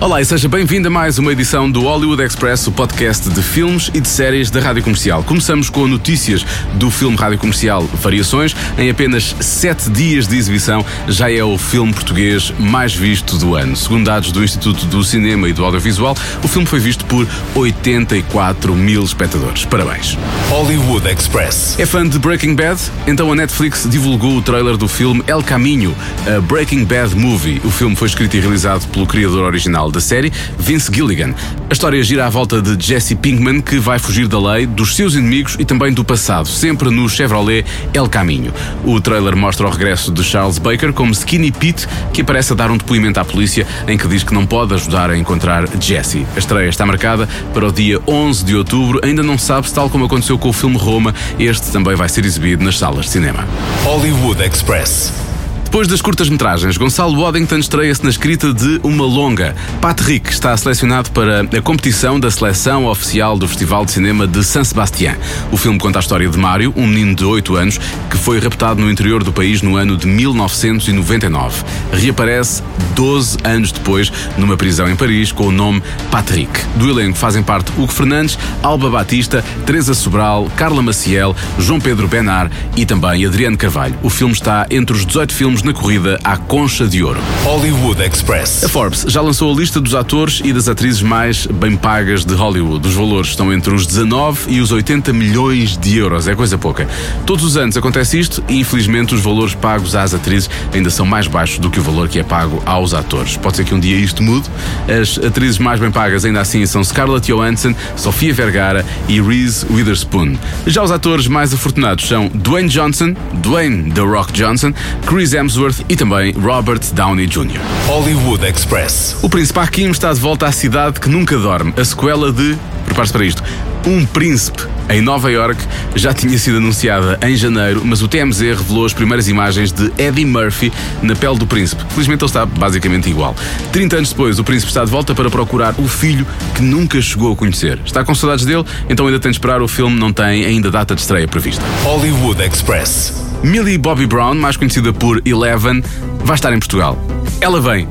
Olá e seja bem-vindo a mais uma edição do Hollywood Express, o podcast de filmes e de séries da Rádio Comercial. Começamos com notícias do filme Rádio Comercial Variações. Em apenas sete dias de exibição, já é o filme português mais visto do ano. Segundo dados do Instituto do Cinema e do Audiovisual, o filme foi visto por 84 mil espectadores. Parabéns. Hollywood Express. É fã de Breaking Bad? Então a Netflix divulgou o trailer do filme El Caminho, a Breaking Bad Movie. O filme foi escrito e realizado pelo criador original da série, Vince Gilligan. A história gira à volta de Jesse Pinkman, que vai fugir da lei, dos seus inimigos e também do passado, sempre no Chevrolet El Caminho. O trailer mostra o regresso de Charles Baker como Skinny Pete, que aparece a dar um depoimento à polícia em que diz que não pode ajudar a encontrar Jesse. A estreia está marcada para o dia 11 de outubro. Ainda não sabe-se, tal como aconteceu com o filme Roma, este também vai ser exibido nas salas de cinema. Hollywood Express. Depois das curtas-metragens, Gonçalo Waddington estreia-se na escrita de uma longa. Patrick está selecionado para a competição da seleção oficial do Festival de Cinema de San Sebastián. O filme conta a história de Mário, um menino de 8 anos que foi raptado no interior do país no ano de 1999. Reaparece 12 anos depois numa prisão em Paris com o nome Patrick. Do elenco fazem parte Hugo Fernandes, Alba Batista, Teresa Sobral, Carla Maciel, João Pedro Benar e também Adriano Carvalho. O filme está entre os 18 filmes na corrida à Concha de Ouro. Hollywood Express. A Forbes já lançou a lista dos atores e das atrizes mais bem pagas de Hollywood. Os valores estão entre os 19 e os 80 milhões de euros. É coisa pouca. Todos os anos acontece isto e, infelizmente, os valores pagos às atrizes ainda são mais baixos do que o valor que é pago aos atores. Pode ser que um dia isto mude. As atrizes mais bem pagas ainda assim são Scarlett Johansson, Sofia Vergara e Reese Witherspoon. Já os atores mais afortunados são Dwayne Johnson, Dwayne The Rock Johnson, Chris Hemsworth e também Robert Downey Jr. Hollywood Express. O Príncipe Hakim está de volta à cidade que nunca dorme, a sequela de, prepare-se para isto, Um Príncipe em Nova York já tinha sido anunciada em janeiro, mas o TMZ revelou as primeiras imagens de Eddie Murphy na pele do príncipe. Felizmente ele está basicamente igual. 30 anos depois, o príncipe está de volta para procurar o filho que nunca chegou a conhecer. Está com saudades dele, então ainda tem de esperar. O filme não tem ainda data de estreia prevista. Hollywood Express. Millie Bobby Brown, mais conhecida por Eleven, vai estar em Portugal. Ela vem.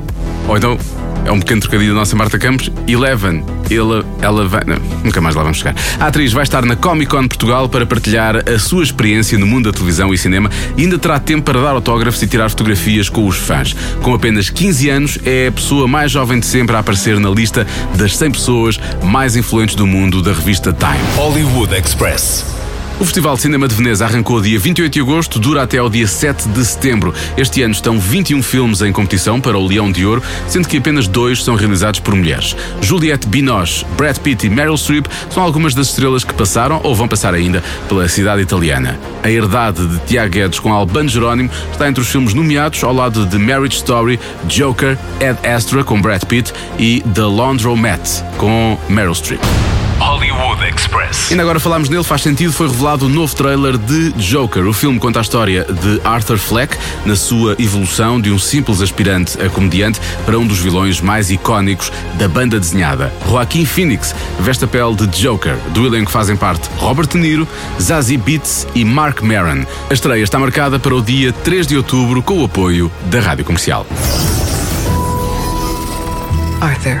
Ou então, é um pequeno trocadilho da nossa Marta Campos. Eleven. Ela, ela vai. Não, nunca mais lá vamos chegar. A atriz vai estar na Comic Con Portugal para partilhar a sua experiência no mundo da televisão e cinema e ainda terá tempo para dar autógrafos e tirar fotografias com os fãs. Com apenas 15 anos, é a pessoa mais jovem de sempre a aparecer na lista das 100 pessoas mais influentes do mundo da revista Time. Hollywood Express. O Festival de Cinema de Veneza arrancou dia 28 de agosto, dura até ao dia 7 de setembro. Este ano estão 21 filmes em competição para o Leão de Ouro, sendo que apenas dois são realizados por mulheres. Juliette Binoche, Brad Pitt e Meryl Streep são algumas das estrelas que passaram ou vão passar ainda pela cidade italiana. A Herdade de Tiago Guedes com Albano Jerónimo está entre os filmes nomeados ao lado de Marriage Story, Joker, Ed Astra com Brad Pitt e The Laundromat com Meryl Streep. Hollywood Express. E ainda agora falámos nele, faz sentido, foi revelado o novo trailer de Joker. O filme conta a história de Arthur Fleck na sua evolução de um simples aspirante a comediante para um dos vilões mais icónicos da banda desenhada. Joaquim Phoenix veste a pele de Joker. Do elenco fazem parte Robert De Niro, Zazie Beetz e Mark Maron. A estreia está marcada para o dia 3 de outubro com o apoio da Rádio Comercial. Arthur,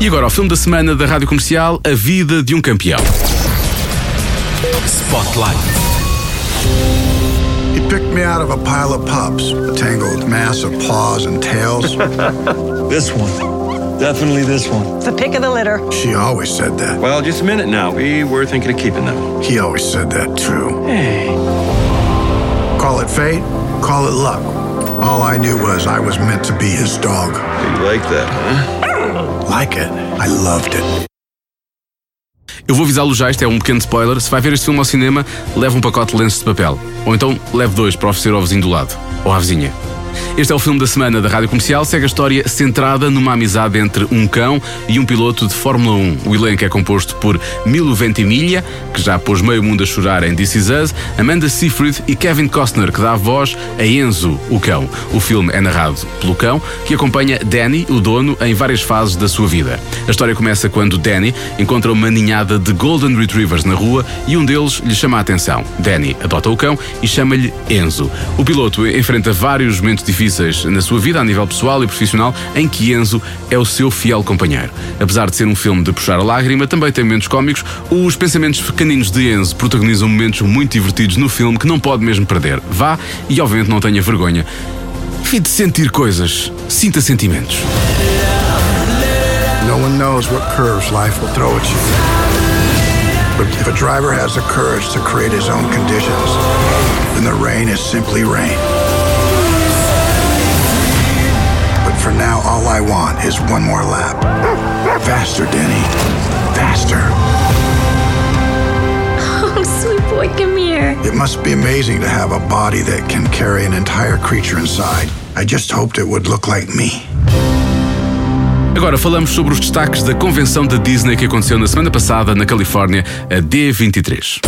E agora, o filme da semana da Rádio Comercial, A Vida de um Campeão. Spotlight. He picked me out of a pile of pups, a tangled mass of paws and tails. This one. Definitely this one. The pick of the litter. she always said that. Well, just a minute now. We were thinking of keeping them. He always said that too. Hey. Call it fate, call it luck. All I knew was I was meant to be his dog. You like that, huh? Like it. I loved it. Eu vou avisá-lo já, isto é um pequeno spoiler. Se vai ver este filme ao cinema, leve um pacote de lenços de papel. Ou então leve dois para oferecer ao vizinho do lado. Ou à vizinha. Este é o filme da semana da Rádio Comercial. Segue a história centrada numa amizade entre um cão e um piloto de Fórmula 1. O elenco é composto por Milo Ventimiglia, que já pôs meio mundo a chorar em This Is Us, Amanda Seyfried e Kevin Costner, que dá voz a Enzo, o cão. O filme é narrado pelo cão, que acompanha Danny, o dono, em várias fases da sua vida. A história começa quando Danny encontra uma ninhada de Golden Retrievers na rua e um deles lhe chama a atenção. Danny adota o cão e chama-lhe Enzo. O piloto enfrenta vários momentos difíceis na sua vida, a nível pessoal e profissional, em que Enzo é o seu fiel companheiro. Apesar de ser um filme de puxar a lágrima, também tem momentos cómicos. Os pensamentos pequeninos de Enzo protagonizam momentos muito divertidos no filme que não pode mesmo perder. Vá e, obviamente, não tenha vergonha. De sentir coisas, sinta sentimentos. No one knows what curves life will throw at you. But if a driver has the courage to create his own conditions, then the rain is simply rain. For now, all I want is one more lap. Faster, Denny. Faster. Oh, sweet boy, come here. It must be amazing to have a body that can carry an entire creature inside. I just hoped it would look like me. Agora falamos sobre os destaques da convenção da Disney que aconteceu na semana passada na Califórnia, a D23.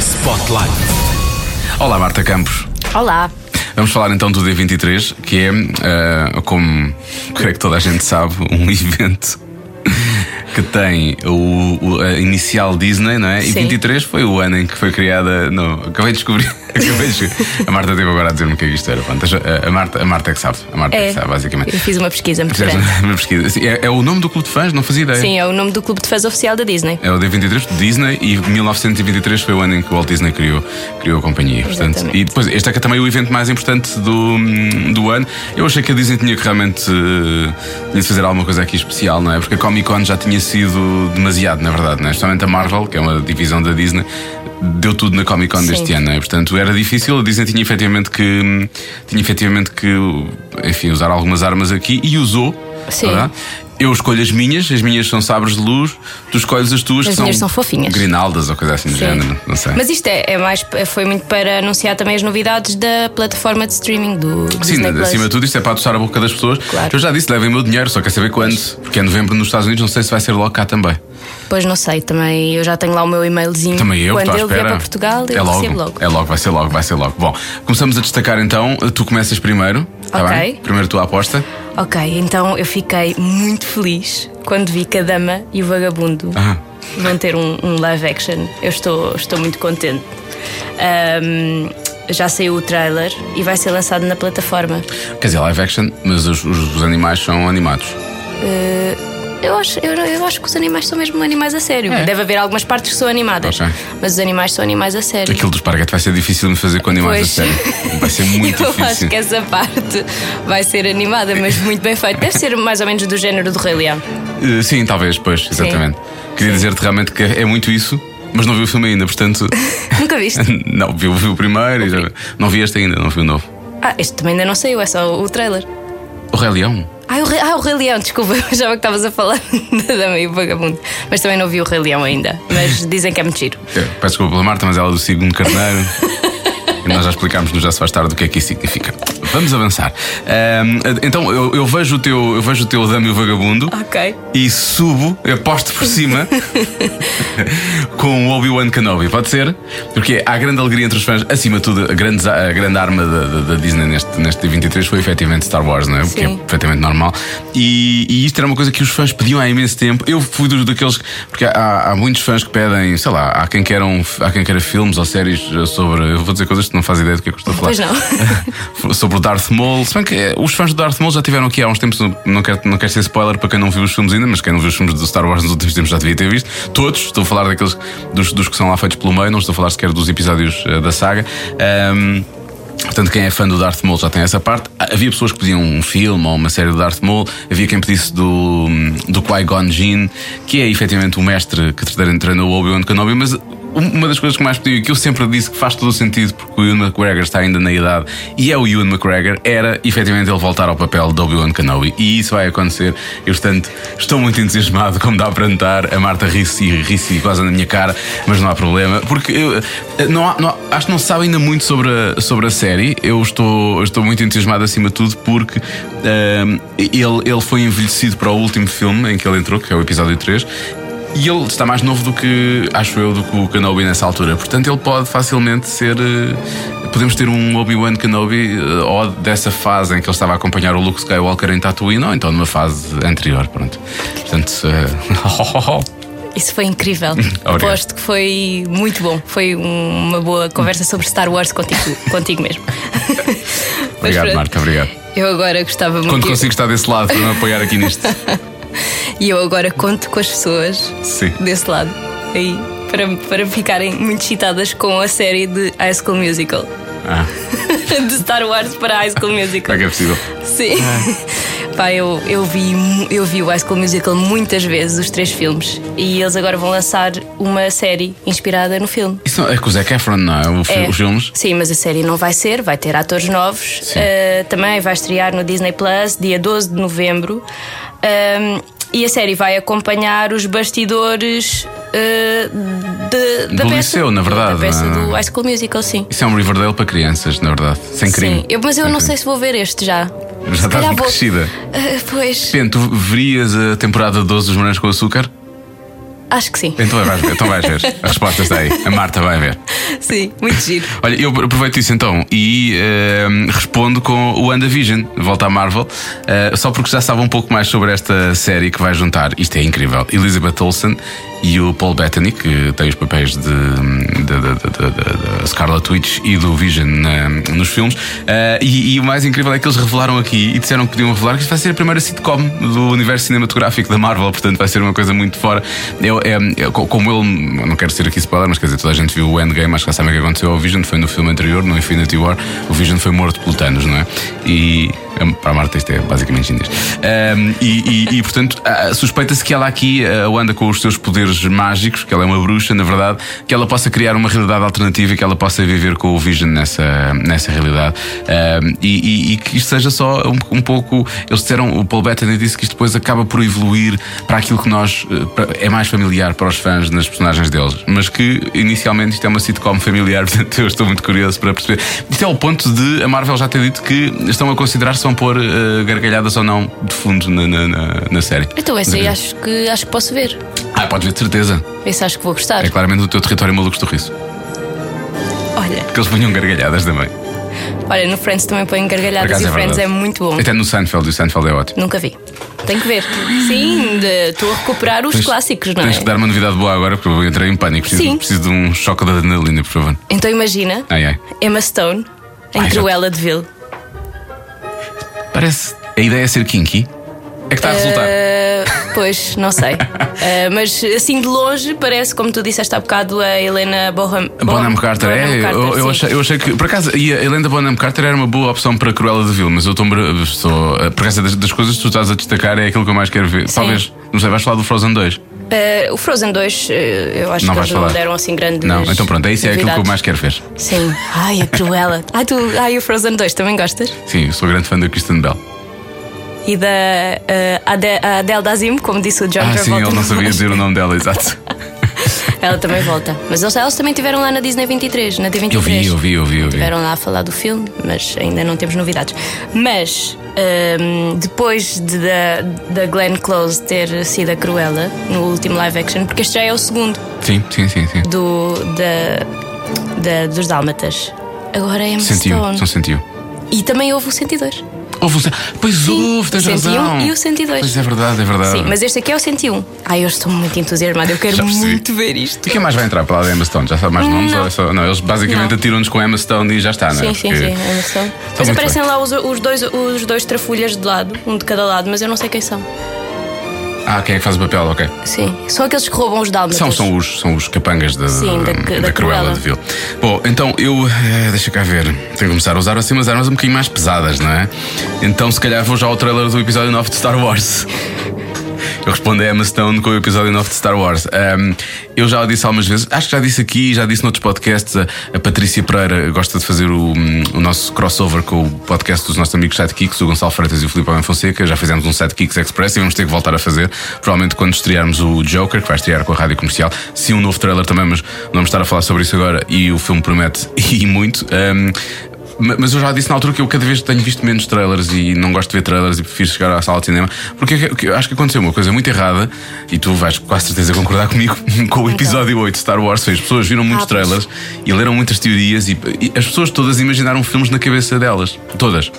Spotlight. Olá, Marta Campos. Olá. Vamos falar então do D23, que é, eh, como creio que toda a gente sabe, um evento que tem o, o- a inicial Disney, não é? E Sim. 23 foi o ano em que foi criada. Não, acabei de descobrir. A Marta teve agora a dizer-me o que é que isto era. Pronto, a, a Marta, a Marta é que sabe. A Marta é, que sabe, basicamente. Eu fiz uma pesquisa muito grande. uma pesquisa. Sim, É, é o nome do clube de fãs? Não fazia ideia. Sim, é o nome do clube de fãs oficial da Disney. É o D23 de Disney e 1923 foi o ano em que o Walt Disney criou, criou a companhia. Portanto, Exatamente. e depois, este é que é também o evento mais importante do, do ano. Eu achei que a Disney tinha que realmente eh, fazer alguma coisa aqui especial, não é? Porque a Comic Con já tinha sido demasiado, na verdade, não é? Especialmente a Marvel, que é uma divisão da Disney, deu tudo na Comic Con Sim. deste ano, é? Portanto, era difícil. A Disney tinha efetivamente que, tinha efetivamente que enfim, usar algumas armas aqui e usou. Sim. verdade? Eu escolho as minhas, as minhas são sabres de luz, tu escolhes as tuas As que minhas são fofinhas. Grinaldas ou coisa assim do Sim. género, não sei. Mas isto é, é mais, foi muito para anunciar também as novidades da plataforma de streaming do Sim, Disney acima de tudo, isto é para adoçar a boca das pessoas. Claro. Eu já disse, levem o meu dinheiro, só quer saber quando. Porque é novembro nos Estados Unidos, não sei se vai ser logo cá também. Pois não sei, também eu já tenho lá o meu e-mailzinho. Também eu, Quando ele vier para Portugal, eu é logo, recebo logo. É logo, vai ser logo, vai ser logo. Bom, começamos a destacar então. Tu começas primeiro. tá Ok. bem? Primeiro tu a aposta. Ok, então eu fiquei muito feliz quando vi que a Dama e o Vagabundo Ah. vão ter um, um live action. Eu estou, estou muito contente. Ahm, já saiu o trailer e vai ser lançado na plataforma. Quer dizer, live action, mas os, os- os animais são animados. Eu acho, eu, eu acho que os animais são mesmo animais a sério. Deve haver algumas partes que são animadas, É. Ok. mas os animais são animais a sério. Aquilo do esparguete vai ser difícil de fazer com animais Pois. a sério. Vai ser muito eu difícil. acho que essa parte vai ser animada, mas muito bem feita. Deve ser mais ou menos do género do Rei Leão. Uh, sim, talvez, pois, exatamente. Queria dizer-te realmente que é muito isso, mas não vi o filme ainda, portanto. Nunca viste? não, vi, vi o primeiro e já. Não vi este ainda, não vi o novo. Ah, este também ainda não saiu, é só o trailer. O Rei Leão? Ah, o Rei, ah, o Rei Leão, desculpa, eu achava que estavas a falar da Dama e o Vagabundo. Mas também não vi o Rei Leão ainda. Mas dizem que é muito giro. Peço desculpa pela Marta, mas ela é do signo carneiro. e nós já explicámos no Já Se Faz Tarde o que é que isso significa. Vamos avançar. Ahm, então, eu, eu vejo o teu, eu vejo o teu Dama e o Vagabundo. E subo, aposto por cima com o Obi-Wan Kenobi, pode ser? Porque há grande alegria entre os fãs. Acima de tudo, a grande, a grande arma da, da- Disney neste, neste 23 foi efetivamente Star Wars, não é? O que é perfeitamente normal. E, e isto era uma coisa que os fãs pediam há imenso tempo. Eu fui dos daqueles. Porque há, há muitos fãs que pedem, sei lá, há quem, queiram, há quem queira filmes ou séries sobre. Eu vou dizer coisas que não faz ideia do que é que eu estou a falar. Pois não. sobre o Darth Maul. Se bem que eh, os fãs do Darth Maul já tiveram aqui há uns tempos. Não quero, não quero ser spoiler para quem não viu os filmes ainda, mas quem não viu os filmes do Star Wars nos últimos tempos já devia ter visto. Todos, estou a falar daqueles dos, dos que são lá feitos pelo meio, não estou a falar sequer dos episódios eh, da saga. Ahm, Portanto, quem é fã do Darth Maul já tem essa parte. Havia pessoas que pediam um filme ou uma série do Darth Maul. Havia quem pedisse do, do Qui-Gon Jinn, que é efetivamente o mestre que treinou o Obi-Wan Kenobi, mas um- uma das coisas que mais pediu que eu sempre disse que faz todo o sentido porque o Ewan McGregor está ainda na idade e é o Ewan McGregor, era efetivamente ele voltar ao papel de Obi-Wan Kenobi. E isso vai acontecer. Eu, portanto, estou muito entusiasmado, como dá para notar. A Marta ri-se e ri-se quase na minha cara, mas não há problema, porque eu, não há- não há- acho que não se sabe ainda muito sobre a, sobre a série. Eu estou, estou muito entusiasmado acima de tudo porque ehm, ele, ele foi envelhecido para o último filme em que ele entrou, que é o episódio 3. E ele está mais novo do que, acho eu, do que o Kenobi nessa altura. Portanto, ele pode facilmente ser. eh, Podemos ter um Obi-Wan Kenobi eh, ou dessa fase em que ele estava a acompanhar o Luke Skywalker em Tatooine, ou então numa fase anterior. Pronto. Portanto. eh, Isso foi incrível. Aposto que foi muito bom. Foi um- uma boa conversa sobre Star Wars contigo, contigo mesmo. Obrigado, Marta, obrigado. Eu agora gostava muito. Quando consigo estar desse lado para me apoiar aqui nisto. E eu agora conto com as pessoas Sim. desse lado. Aí, para, para ficarem muito excitadas com a série de High School Musical. Ah, de Star Wars para High School Musical. é que é possível? Sim. Pá, eu, eu, vi, eu vi o High School Musical muitas vezes, os três filmes. E eles agora vão lançar uma série inspirada no filme. Isso não- é com o Zac Efron, não é? Fi- É. Os filmes? Sim, mas a série não vai ser, vai ter atores novos. Uh, também vai estrear no Disney Plus, dia 12 de novembro. Um, e a série vai acompanhar os bastidores uh, de- da Do peça. liceu, na verdade, Da peça é? do High School Musical, sim. Isso é um Riverdale para crianças, na verdade. Sem crime. Sim, eu- mas eu Sem não crime. sei se vou ver este já. Já estás muito crescida. Uh, pois, Depende, tu verias a temporada 12 dos Morangos com Açúcar? acho que sim. Então vais ver, então vais ver. A resposta está aí. A Marta vai ver. Sim, muito giro. Olha, eu aproveito isso então e eh, respondo com o WandaVision, volta à Marvel, eh, só porque já sabe um pouco mais sobre esta série que vai juntar. Isto é incrível. Elizabeth Olsen e o Paul Bettany, que tem os papéis de, de, de- de- Scarlet Witch e do Vision nos filmes. Eh, e, e o mais incrível é que eles revelaram aqui e disseram que podiam revelar que isto vai ser a primeira sitcom do universo cinematográfico da Marvel, portanto vai ser uma coisa muito fora. Eu, é, é, co- como ele, eu não quero ser aqui spoiler, mas quer dizer, toda a gente viu o Endgame, acho que já sabem o que aconteceu ao Vision, foi no filme anterior, no Infinity War, o Vision foi morto pelo Thanos, não é? E para a Marta isto é basicamente chinês. Hum, e, e- e, portanto, ah, suspeita-se que ela aqui, a Wanda, com os seus poderes mágicos, que ela é uma bruxa, na verdade, que ela possa criar uma realidade alternativa e que ela possa viver com o Vision nessa, nessa realidade. Hum, e, e- que isto seja só um, um pouco. Eles disseram, o Paul Bettany disse que isto depois acaba por evoluir para aquilo que nós. eh, para- é mais familiar para os fãs nas personagens deles, mas que inicialmente isto é uma sitcom familiar, portanto eu estou muito curioso para perceber. Isto é o ponto de a Marvel já ter dito que estão a considerar vão pôr eh, gargalhadas ou não de fundo na, na, na- na série. Então, esse aí acho que, acho que posso ver. Ah, podes ver de certeza. Esse acho que vou gostar. É claramente o teu território maluco do riso. Olha, Que eles punham gargalhadas também. olha, no Friends também põem gargalhadas e é o Friends é muito bom. Até no Seinfeld, o Seinfeld é ótimo. Nunca vi. Tenho que ver. Sim, estou a recuperar os Tens- clássicos, não Tens é? que dar uma novidade boa agora, porque eu entrei em pânico. Preciso, Sim. preciso de um choque de adrenalina, por favor. Então imagina Ai, ai. Emma Stone em Ai, já- Cruella de Vil. Parece. A ideia é ser kinky. É que está a resultar. Uh, pois, não sei. Uh, mas assim de longe parece, como tu disseste há bocado, a Helena Bonham, Bonham Carter, é. Carter, eu, eu achei, eu achei que. Por acaso, a Helena Bonham Carter era uma boa opção para Cruella de Vil, mas eu estou. estou por acaso, das, das coisas que tu estás a destacar é aquilo que eu mais quero ver. Sim. Talvez, não sei, vais falar do Frozen 2. Uh, o Frozen 2, uh, eu acho Não que vais eles não falar. deram assim grandes. Não, então pronto, é isso é aquilo que eu mais quero ver. Sim. Ai, a Cruella. Ai, tu, ai, o Frozen 2 também gostas? Sim, eu sou grande fã da Kristen Bell. E da uh, Ade- a Adele Dazim, como disse o John Ah, Travolta. sim, ele não sabia dizer o nome dela, exato. Ela também volta. Mas eles, eles também tiveram lá na Disney 23, na D23. Eu vi, eu vi, eu vi, eu vi. Tiveram lá a falar do filme, mas ainda não temos novidades. Mas hum, depois de, da, da Glenn Close ter sido a Cruella no último live action, porque este já é o segundo Sim, sim, sim, sim. do, da, da- dos Dálmatas. Agora é Emma Sentiu, Stone. são sentiu. E também houve o 102. Houve, um- pois Sim, houve, tens o 101 razão. e o 102. Pois é verdade, é verdade. Sim, mas este aqui é o 101. Ai, eu estou muito entusiasmada, eu quero Já percebi. muito ver isto. E quem mais vai entrar para lá da Emma Stone? Já sabe mais nomes? Não. Ou é só- não, eles basicamente Não. atiram-nos com a Emma Stone e já está, não é? Sim, sim, Porque- sim, Emma Stone. Mas muito aparecem lá os, os dois, os dois trafulhas de lado, um de cada lado, mas eu não sei quem são. Ah, quem é que faz o papel? Ok. Sim, são aqueles que roubam os dálmatas. São, são, os, são os capangas da, Sim, da- da Cruella Cruella. de Vil. Bom, então eu. eh, deixa cá ver. Tenho que começar a usar assim umas armas um bocadinho mais pesadas, não é? Então se calhar vou já ao trailer do episódio 9 de Star Wars. Eu respondo a Emma Stone com o episódio 9 de Star Wars. Um, eu já disse algumas vezes, acho que já disse aqui, já disse noutros podcasts. A, a Patrícia Pereira gosta de fazer o, o, nosso crossover com o podcast dos nossos amigos Sidekicks, o Gonçalo Freitas e o Filipe Além Fonseca. Já fizemos um Sidekicks Express e vamos ter que voltar a fazer. Provavelmente quando estrearmos o Joker, que vai estrear com a rádio comercial. Sim, um novo trailer também, mas não vamos estar a falar sobre isso agora. E o filme promete e muito. Um, mas eu já disse na altura que eu cada vez tenho visto menos trailers e não gosto de ver trailers e prefiro chegar à sala de cinema. Porque eu acho que aconteceu uma coisa muito errada e tu vais com certeza concordar comigo com o episódio 8 de Star Wars. As pessoas viram muitos ah, trailers e leram muitas teorias e, e as pessoas todas imaginaram filmes na cabeça delas. Todas.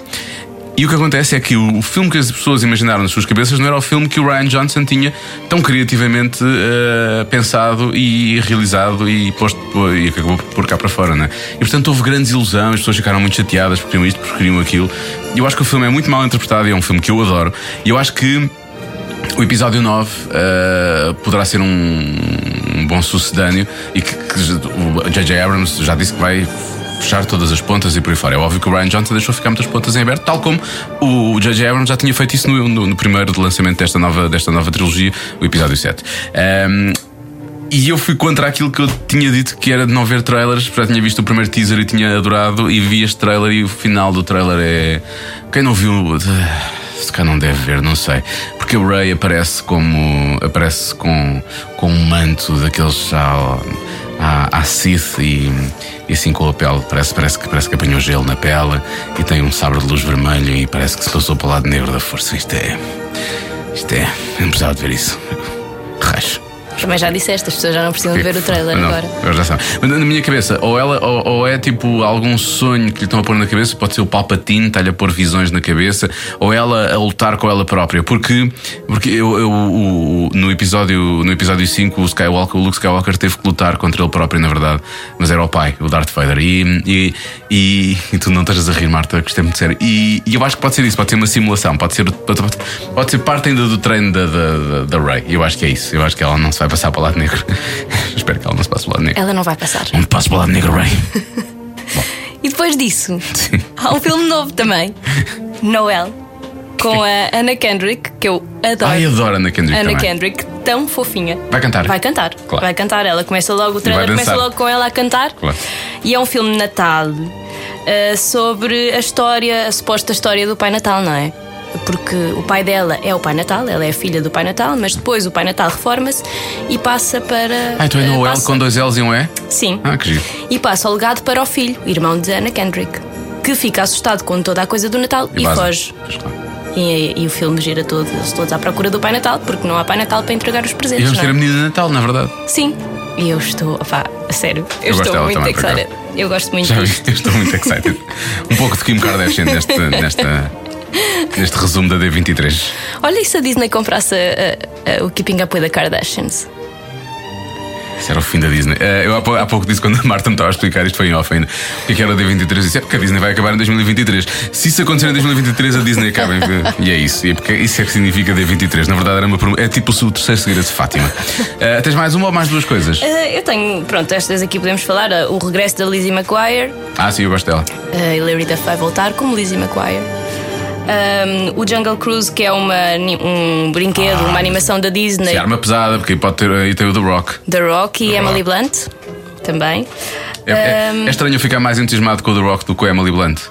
E o que acontece é que o, filme que as pessoas imaginaram nas suas cabeças não era o filme que o Ryan Johnson tinha tão criativamente uh, pensado e realizado e posto e acabou por cá para fora, né? E portanto houve grandes ilusões, as pessoas ficaram muito chateadas porque queriam isto, porque queriam aquilo. Eu acho que o filme é muito mal interpretado e é um filme que eu adoro. E eu acho que o episódio 9 uh, eh, poderá ser um, um, bom sucedâneo e que, que o J.J. Abrams já disse que vai fechar todas as pontas e por aí fora. É óbvio que o Ryan Johnson deixou ficar muitas pontas em aberto, tal como o J.J. Abrams já tinha feito isso no, no, no, primeiro lançamento desta nova, desta nova trilogia, o episódio 7. Um, e eu fui contra aquilo que eu tinha dito que era de não ver trailers, já tinha visto o primeiro teaser e tinha adorado, e vi este trailer e o final do trailer é. Quem não viu. Se cá não deve ver, não sei. Porque o Ray aparece como. aparece com, com um manto daqueles já à, à Sith e, e, assim com a pele. Parece, parece, que, parece que apanhou gelo na pele e tem um sabre de luz vermelho e parece que se passou para o lado negro da força. Isto é. Isto é. Precisava de ver isso. Racho. Também já disseste, as pessoas já não precisam de ver o trailer não, agora. Eu já sabem. Mas na minha cabeça, ou, ela, ou, ou, é tipo algum sonho que lhe estão a pôr na cabeça, pode ser o Palpatine, está-lhe a pôr visões na cabeça, ou ela a lutar com ela própria. Porque, porque eu, eu o, no, episódio, no episódio 5, o, Skywalker, o Luke Skywalker teve que lutar contra ele próprio, na verdade. Mas era o pai, o Darth Vader. E, e, e, e tu não estás a rir, Marta, que isto é muito sério. E, e, eu acho que pode ser isso, pode ser uma simulação, pode ser, pode, pode ser parte ainda do treino da, da, da, da Rey. Eu acho que é isso. Eu acho que ela não se vai passar para o lado negro. Espero que ela não se passe para o lado negro. Ela não vai passar. Não passe para o lado negro, Ray. e depois disso, Sim. há um filme novo também: Noel, com a Anna Kendrick, que eu adoro. Ai, adoro Anna Kendrick. Anna também. Kendrick, tão fofinha. Vai cantar? Vai cantar. Claro. Vai cantar. Ela começa logo, o trailer começa logo com ela a cantar. Claro. E é um filme de Natal uh, sobre a história, a suposta história do Pai Natal, não é? Porque o pai dela é o Pai Natal, ela é filha do Pai Natal, mas depois o Pai Natal reforma-se e passa para. Ah, então é Noel passa... com dois L's e um E? Sim. Ah, que giro. E passa o legado para o filho, irmão de Anna Kendrick, que fica assustado com toda a coisa do Natal e, e foge. E, e, o filme gira todo, eles todos à procura do Pai Natal, porque não há Pai Natal para entregar os presentes. E vamos ter a menina de Natal, na verdade. Sim. E eu estou, pá, a sério, eu, eu estou muito excited. Eu gosto muito Já disto. Vi, eu estou muito excited. um pouco de Kim Kardashian neste, nesta neste resumo da D23. Olha, e se a Disney comprasse a, a, o Keeping Up with the Kardashians? Isso era o fim da Disney. Uh, eu há, pouco disse, quando a Marta me estava a explicar, isto foi em off ainda, o que era o D23, eu disse, é porque a Disney vai acabar em 2023. Se isso acontecer em 2023, a Disney acaba. e é isso. E é porque isso é que significa D23. Na verdade, era uma é tipo o terceiro segredo de Fátima. Uh, tens mais uma ou mais duas coisas? Uh, eu tenho, pronto, estas aqui podemos falar. o regresso da Lizzie McGuire. Ah, sim, eu gosto dela. Uh, Hilary Duff vai voltar como Lizzie McGuire. Um, o Jungle Cruise, que é uma, um brinquedo, ah, uma animação da Disney. É arma pesada, porque pode ter aí tem o The Rock. The Rock e The Emily Rock. Blunt também. É, é, é, estranho eu ficar mais entusiasmado com o The Rock do que com a Emily Blunt.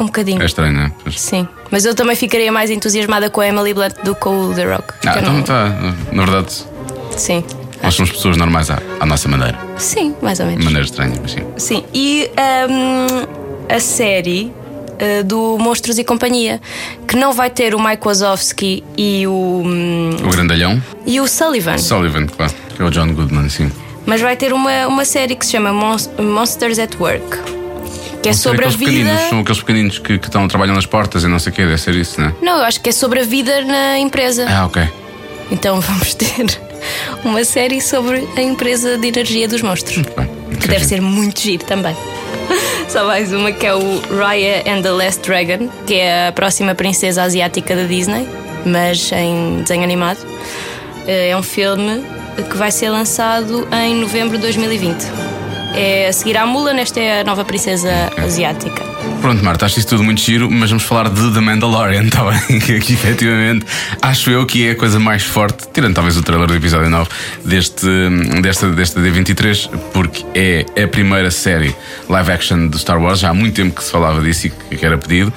Um bocadinho. É estranho, não é? Sim. Mas eu também ficaria mais entusiasmada com a Emily Blunt do que com o The Rock. Ah, então está. Na verdade. Sim. Nós somos pessoas normais à, à, nossa maneira. Sim, mais ou menos. De maneira estranha, mas sim. Sim. E um, a série uh, do Monstros e Companhia, que não vai ter o Mike Wazowski e o. Um, o Grandalhão? E o Sullivan. Sullivan, claro, que é o John Goodman, sim. Mas vai ter uma, uma série que se chama Monsters at Work. Que é sobre a vida. São aqueles pequeninos que, que estão trabalhando nas portas e não sei o quê, deve ser isso, não é? Não, eu acho que é sobre a vida na empresa. Ah, ok. Então vamos ter uma série sobre a empresa de energia dos monstros. Bem, que deve ser muito giro também. Só mais uma que é o Raya and the Last Dragon, que é a próxima princesa asiática da Disney, mas em desenho animado. Eh, é um filme que vai ser lançado em novembro de 2020. É a seguir à Mulan, esta é a nova princesa asiática. Pronto, Marta, acho isso tudo muito giro, mas vamos falar de The Mandalorian, tá bem? Que aqui, efetivamente, acho eu que é a coisa mais forte, tirando talvez o trailer do episódio 9 deste, desta, desta D23, porque é a primeira série live action do Star Wars. Já há muito tempo que se falava disso e que era pedido.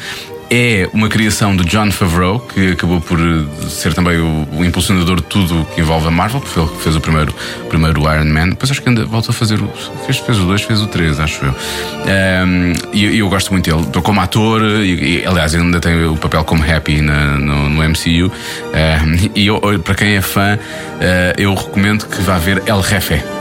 É uma criação do John Favreau, que acabou por eh, ser também o, o impulsionador de tudo que envolve a Marvel, que foi ele que fez o primeiro, primeiro Iron Man. Depois acho que ainda voltou a fazer o. Fez, fez o 2, fez o 3, acho eu. Um, e eu, eu gosto muito dele. Como ator, e, e, aliás, ainda tem o papel como Happy na, no, no, MCU. Um, e eu, para quem é fã, uh, eu recomendo que vá ver El Jefe.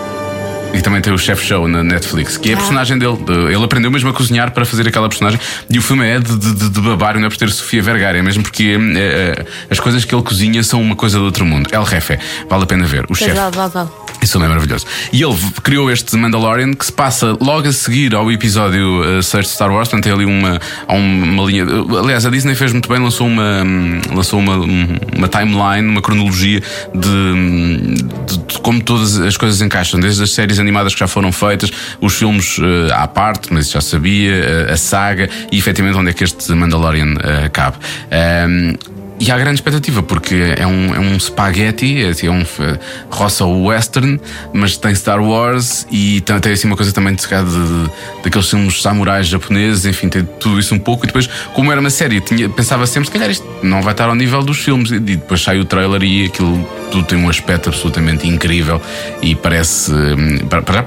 E também tem o Chef Show na Netflix, que é a Ah. personagem dele. De- Ele aprendeu mesmo a cozinhar para fazer aquela personagem. E o filme é de, de, de, babar, não é por ter Sofia Vergara, é mesmo porque eh, eh, as coisas que ele cozinha são uma coisa do outro mundo. El Jefe, vale a pena ver. O chefe. vale, vale, vale. Isso é maravilhoso. E ele criou este Mandalorian que se passa logo a seguir ao episódio 6 de Star Wars. Portanto, tem ali uma, uma linha. Aliás, a Disney fez muito bem, lançou uma, hum, lançou uma, um- uma timeline, uma cronologia de, hum, de- de como todas as coisas encaixam, desde as séries animadas que já foram feitas, os filmes eh, à parte, mas isso já sabia, eh, a saga e efetivamente onde é que este Mandalorian eh, cabe. Ahm, e há grande expectativa, porque é um, é um spaghetti, é, assim, é um eh, roça western, mas tem Star Wars e tem, tem assim uma coisa também de, de- daqueles filmes samurais japoneses, enfim, tem tudo isso um pouco. E depois, como era uma série, tinha, pensava sempre, se calhar isto não vai estar ao nível dos filmes. E depois sai o trailer e aquilo tudo tem um aspecto absolutamente incrível e parece. hum, para- para-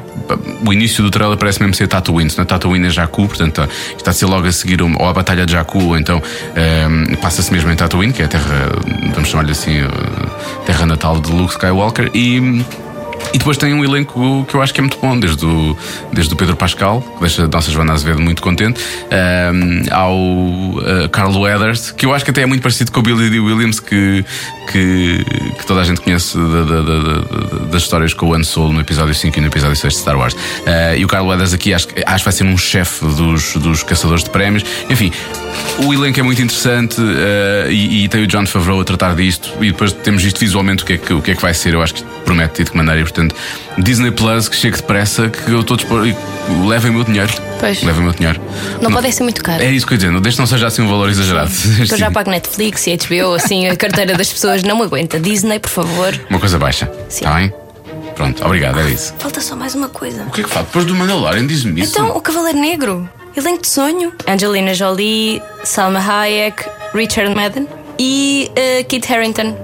o início do trailer parece mesmo ser Tatooine, se não é Tatooine é Jakku, portanto está a ser logo a seguir um- ou a Batalha de Jakku, ou então hum, passa-se mesmo em Tatooine, que é a terra, vamos chamar-lhe assim, uh, terra natal de Luke Skywalker, e. E depois tem um elenco que eu acho que é muito bom, desde o, desde o Pedro Pascal, que deixa a nossa Joana Azevedo muito contente, hum, ao uh, Carl Weathers, que eu acho que até é muito parecido com o Billy Dee Williams, que, que, que toda a gente conhece da- da- da- da- das histórias com o Han Solo no episódio 5 e no episódio 6 de Star Wars. Uh, e o Carl Weathers aqui acho, acho que vai ser um chefe dos, dos caçadores de prémios. Enfim, o elenco é muito interessante uh, e, e tem o John Favreau a tratar disto. E depois temos visto visualmente o que é que, o que, é que vai ser. Eu acho que isto promete de que maneira. Portanto, Disney Plus, que chegue depressa, que eu estou disposto. Levem o meu dinheiro. Pois. Levem o meu dinheiro. Não podem ser muito caros. É isso que eu dizer, desde que não seja assim um valor exagerado. Eu já pago Netflix e HBO, assim, a carteira das pessoas não me aguenta. Disney, por favor. Uma coisa baixa. Sim. Está bem? Pronto, obrigado, é isso. Falta só mais uma coisa. O que é que faz? Depois do Mandalorian, diz-me isso. Então, o Cavaleiro Negro. Elenco de sonho. Angelina Jolie, Salma Hayek, Richard Madden e uh, Kit Harington,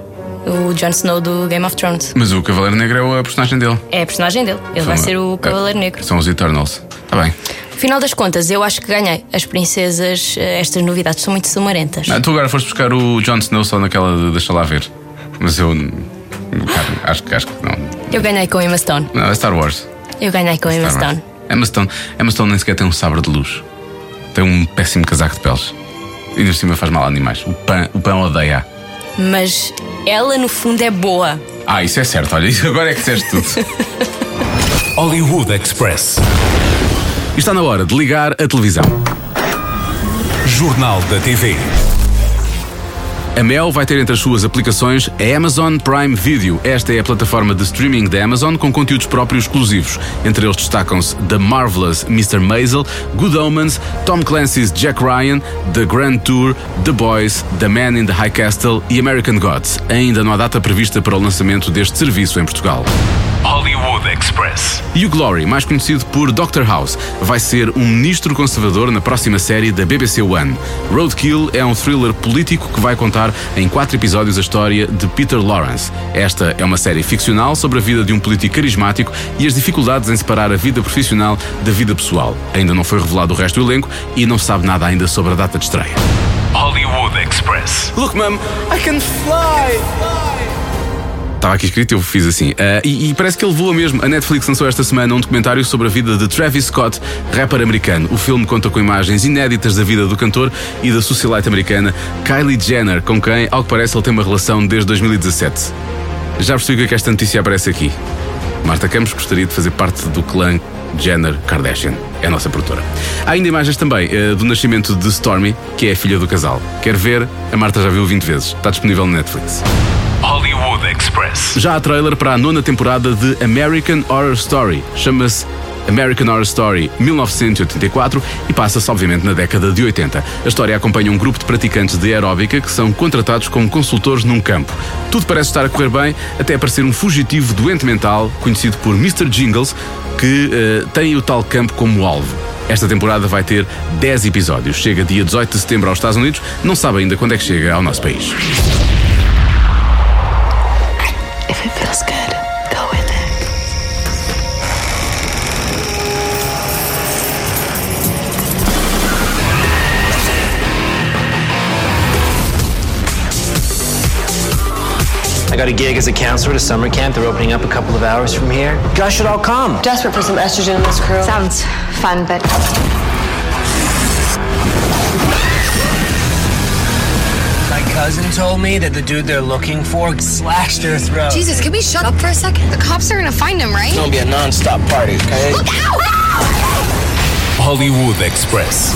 o Jon Snow do Game of Thrones. Mas o Cavaleiro Negro é a personagem dele. É a personagem dele. Ele vai ser o Cavaleiro é, Negro. São os Eternals. Está bem. Final das contas, eu acho que ganhei. As princesas, eh, estas novidades são muito sumarentas. Ah, tu agora foste buscar o Jon Snow só naquela de deixa lá ver. Mas eu. cara, acho, que- acho que não. Eu ganhei com Emma Stone. Não, é Star Wars. Eu ganhei com Emma Star Wars. Stone. Emma Stone. Emma Stone nem sequer tem um sabre de luz. Tem um péssimo casaco de peles. E ainda por cima faz mal a animais. O pão, o pão odeia. Mas ela, no fundo, é boa. Ah, isso é certo. Olha, isso agora é que disseste tudo. Hollywood Express. Está na hora de ligar a televisão. Jornal da TV. A Mel vai ter entre as suas aplicações a Amazon Prime Video. Esta é a plataforma de streaming da Amazon com conteúdos próprios exclusivos. Entre eles destacam-se The Marvelous Mr. Maisel, Good Omens, Tom Clancy's Jack Ryan, The Grand Tour, The Boys, The Man in the High Castle e American Gods. Ainda não há data prevista para o lançamento deste serviço em Portugal. Hollywood Express. Hugh Laurie, mais conhecido por Dr. House, vai ser um ministro conservador na próxima série da BBC One. Roadkill é um thriller político que vai contar em quatro episódios a história de Peter Lawrence. Esta é uma série ficcional sobre a vida de um político carismático e as dificuldades em separar a vida profissional da vida pessoal. Ainda não foi revelado o resto do elenco e não se sabe nada ainda sobre a data de estreia. Hollywood Express. Look, mum, I can fly! Estava aqui escrito e eu fiz assim. Ah, e, e parece que ele voa mesmo. A Netflix lançou esta semana um documentário sobre a vida de Travis Scott, rapper americano. O filme conta com imagens inéditas da vida do cantor e da socialite americana Kylie Jenner, com quem, ao que parece, ele tem uma relação desde 2017. Já percebi o que é que esta notícia aparece aqui. Marta Campos gostaria de fazer parte do clã Jenner Kardashian. É a nossa produtora. Há ainda imagens também eh, do nascimento de Stormy, que é a filha do casal. Quer ver? A Marta já viu 20 vezes. Está disponível no Netflix. Express. Já há trailer para a nona temporada de American Horror Story. Chama-se American Horror Story 1984 e passa-se, obviamente, na década de 80. A história acompanha um grupo de praticantes de aeróbica que são contratados como consultores num campo. Tudo parece estar a correr bem, até aparecer um fugitivo doente mental, conhecido por Mr. Jingles, que uh, tem o tal campo como alvo. Esta temporada vai ter 10 episódios. Chega dia 18 de setembro aos Estados Unidos. Não sabe ainda quando é que chega ao nosso país. Feels good, go with it. I got a gig as a counselor at a summer camp. They're opening up a couple of hours from here. You guys should all come. Desperate for some estrogen in this crew. Sounds fun, but cousin told me that the dude they're looking for slashed their throat. Jesus, can we shut up for a second? The cops are gonna find him, right? It's gonna be a non-stop party, okay? Look out! Hollywood Express.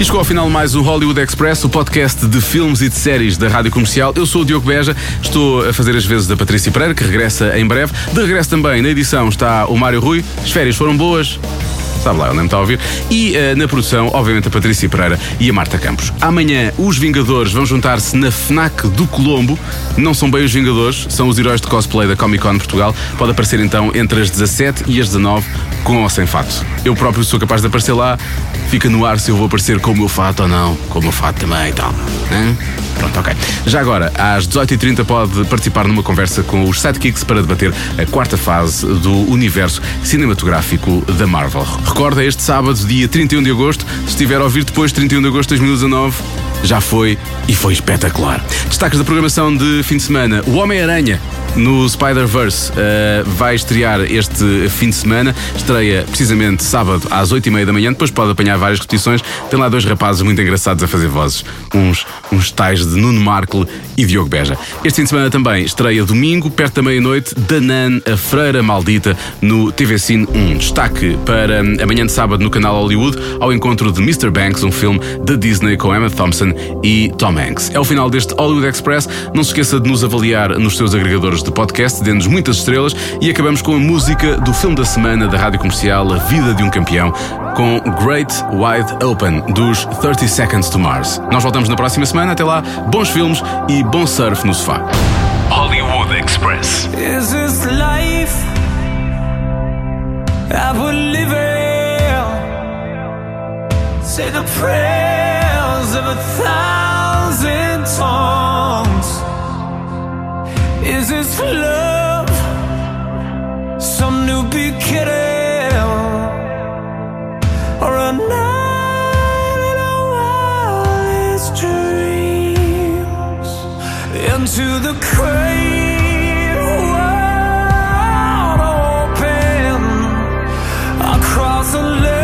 E chegou ao final mais o Hollywood Express, o podcast de filmes e de séries da Rádio Comercial. Eu sou o Diogo Beja, estou a fazer as vezes da Patrícia Pereira, que regressa em breve. De regresso também na edição está o Mário Rui. As férias foram boas. Sabe lá, nem me está a ouvir. E eh, na produção, obviamente, a Patrícia Pereira e a Marta Campos. Amanhã, os Vingadores vão juntar-se na FNAC do Colombo. Não são bem os Vingadores, são os heróis de cosplay da Comic Con Portugal. Pode aparecer então entre as 17 e as 19, com ou sem fato. Eu próprio sou capaz de aparecer lá. Fica no ar se eu vou aparecer com o meu fato ou não. Com o meu fato também e tal. Hein? Pronto, ok. Já agora, às 18h30 pode participar numa conversa com os Sidekicks para debater a quarta fase do universo cinematográfico da Marvel. Recorda este sábado, dia 31 de agosto, se estiver a ouvir depois de 31 de agosto de 2019, já foi e foi espetacular. Destaques da programação de fim de semana: O Homem-Aranha no Spider-Verse uh, vai estrear este fim de semana. Estreia precisamente sábado às 8h30 da manhã. Depois pode apanhar várias repetições. Tem lá dois rapazes muito engraçados a fazer vozes. Uns, uns tais de Nuno Markle e Diogo Beja. Este fim de semana também estreia domingo, perto da meia-noite, Danan, a Freira Maldita, no TV Cine 1. Destaque para amanhã de sábado no canal Hollywood, ao encontro de Mr. Banks, um filme da Disney com Emma Thompson e Tom Hanks. É o final deste Hollywood Express. Não se esqueça de nos avaliar nos seus agregadores de podcast, dê-nos muitas estrelas e acabamos com a música do filme da semana da Rádio Comercial, A Vida de um Campeão, com Great Wide Open, dos 30 Seconds to Mars. Nós voltamos na próxima semana. Até lá, bons filmes e bom surf no sofá. Hollywood Express. Is this life I would live in? Say the prayers of a thousand tongues. Is this love? Some new beginning? Or a night in our wildest dreams? Into the great wide open across the land